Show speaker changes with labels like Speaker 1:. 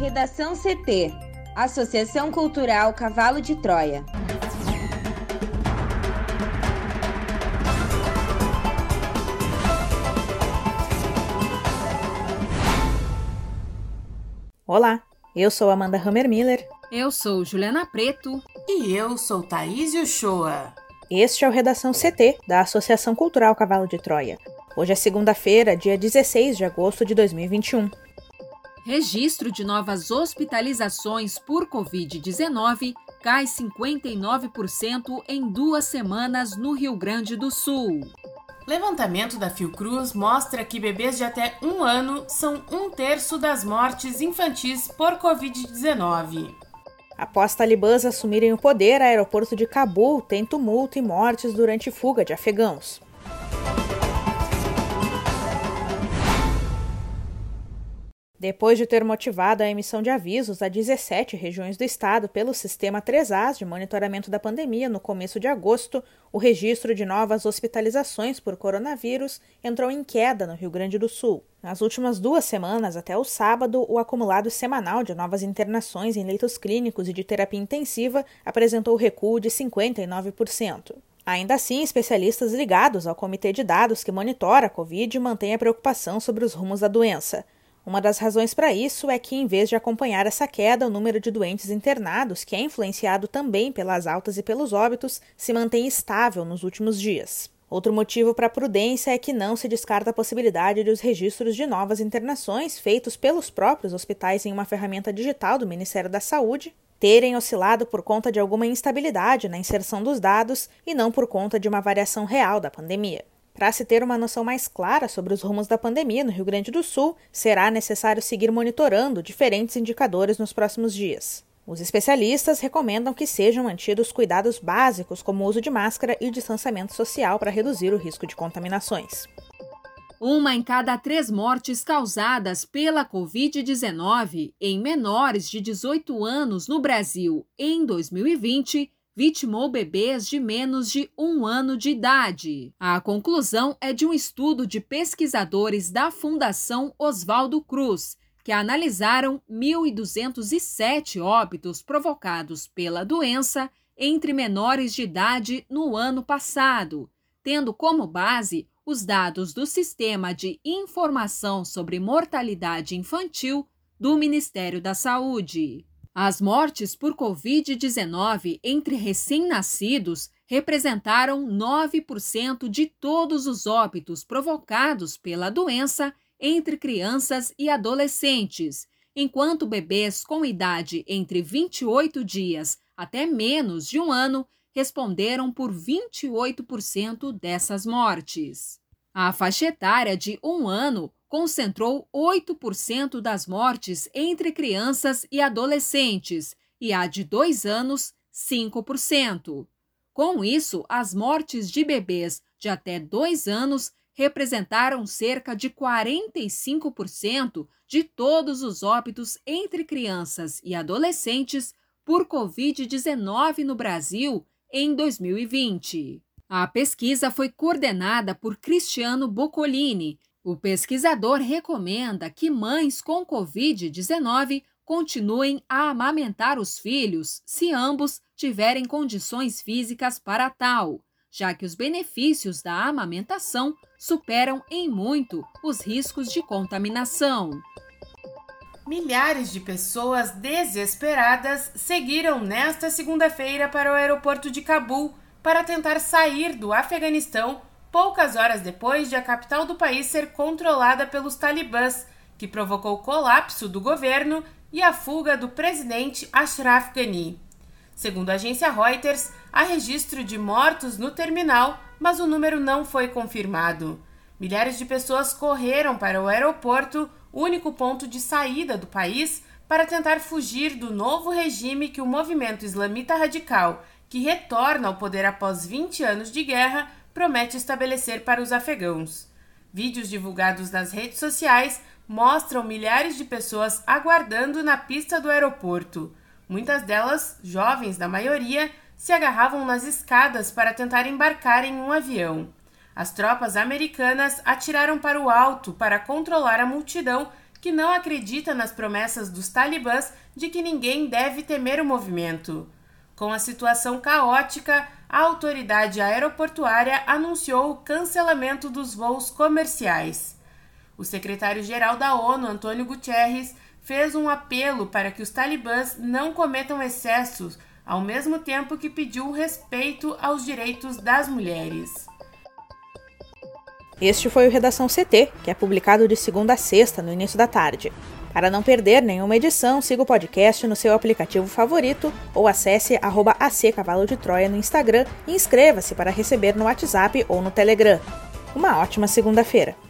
Speaker 1: Redação CT Associação Cultural Cavalo de Troia.
Speaker 2: Olá, eu sou Amanda Hammermiller.
Speaker 3: Eu sou Juliana Preto.
Speaker 4: E eu sou Thaís Uchoa.
Speaker 2: Este é o Redação CT, da Associação Cultural Cavalo de Troia. Hoje é segunda-feira, dia 16 de agosto de 2021.
Speaker 3: Registro de novas hospitalizações por Covid-19 cai 59% em duas semanas no Rio Grande do Sul.
Speaker 4: Levantamento da Fiocruz mostra que bebês de até um ano são um terço das mortes infantis por Covid-19.
Speaker 2: Após talibãs assumirem o poder, aeroporto de Cabul tem tumulto e mortes durante fuga de afegãos. Depois de ter motivado a emissão de avisos a 17 regiões do estado pelo sistema 3As de monitoramento da pandemia no começo de agosto, o registro de novas hospitalizações por coronavírus entrou em queda no Rio Grande do Sul. Nas últimas duas semanas, até o sábado, o acumulado semanal de novas internações em leitos clínicos e de terapia intensiva apresentou recuo de 59%. Ainda assim, especialistas ligados ao Comitê de Dados que monitora a Covid mantêm a preocupação sobre os rumos da doença. Uma das razões para isso é que, em vez de acompanhar essa queda, o número de doentes internados, que é influenciado também pelas altas e pelos óbitos, se mantém estável nos últimos dias. Outro motivo para a prudência é que não se descarta a possibilidade de os registros de novas internações feitos pelos próprios hospitais em uma ferramenta digital do Ministério da Saúde terem oscilado por conta de alguma instabilidade na inserção dos dados e não por conta de uma variação real da pandemia. Para se ter uma noção mais clara sobre os rumos da pandemia no Rio Grande do Sul, será necessário seguir monitorando diferentes indicadores nos próximos dias. Os especialistas recomendam que sejam mantidos cuidados básicos, como o uso de máscara e distanciamento social, para reduzir o risco de contaminações.
Speaker 3: Uma em cada três mortes causadas pela Covid-19 em menores de 18 anos no Brasil em 2020 vitimou bebês de menos de um ano de idade. A conclusão é de um estudo de pesquisadores da Fundação Oswaldo Cruz, que analisaram 1.207 óbitos provocados pela doença entre menores de idade no ano passado, tendo como base os dados do Sistema de Informação sobre Mortalidade Infantil do Ministério da Saúde. As mortes por Covid-19 entre recém-nascidos representaram 9% de todos os óbitos provocados pela doença entre crianças e adolescentes, enquanto bebês com idade entre 28 dias até menos de um ano responderam por 28% dessas mortes. A faixa etária de um ano concentrou 8% das mortes entre crianças e adolescentes e a de dois anos, 5%. Com isso, as mortes de bebês de até dois anos representaram cerca de 45% de todos os óbitos entre crianças e adolescentes por Covid-19 no Brasil em 2020. A pesquisa foi coordenada por Cristiano Boccolini, o pesquisador recomenda que mães com Covid-19 continuem a amamentar os filhos se ambos tiverem condições físicas para tal, já que os benefícios da amamentação superam em muito os riscos de contaminação.
Speaker 4: Milhares de pessoas desesperadas seguiram nesta segunda-feira para o aeroporto de Cabul para tentar sair do Afeganistão poucas horas depois de a capital do país ser controlada pelos talibãs, que provocou o colapso do governo e a fuga do presidente Ashraf Ghani. Segundo a agência Reuters, há registro de mortos no terminal, mas o número não foi confirmado. Milhares de pessoas correram para o aeroporto, único ponto de saída do país, para tentar fugir do novo regime que o movimento islamita radical, que retorna ao poder após 20 anos de guerra, promete estabelecer para os afegãos. Vídeos divulgados nas redes sociais mostram milhares de pessoas aguardando na pista do aeroporto. Muitas delas, jovens na maioria, se agarravam nas escadas para tentar embarcar em um avião. As tropas americanas atiraram para o alto para controlar a multidão que não acredita nas promessas dos talibãs de que ninguém deve temer o movimento. Com a situação caótica, a autoridade aeroportuária anunciou o cancelamento dos voos comerciais. O secretário-geral da ONU, Antônio Guterres, fez um apelo para que os talibãs não cometam excessos, ao mesmo tempo que pediu respeito aos direitos das mulheres.
Speaker 2: Este foi o Redação CT, que é publicado de segunda a sexta, no início da tarde. Para não perder nenhuma edição, siga o podcast no seu aplicativo favorito ou acesse arroba AC Cavalo de Troia no Instagram e inscreva-se para receber no WhatsApp ou no Telegram. Uma ótima segunda-feira!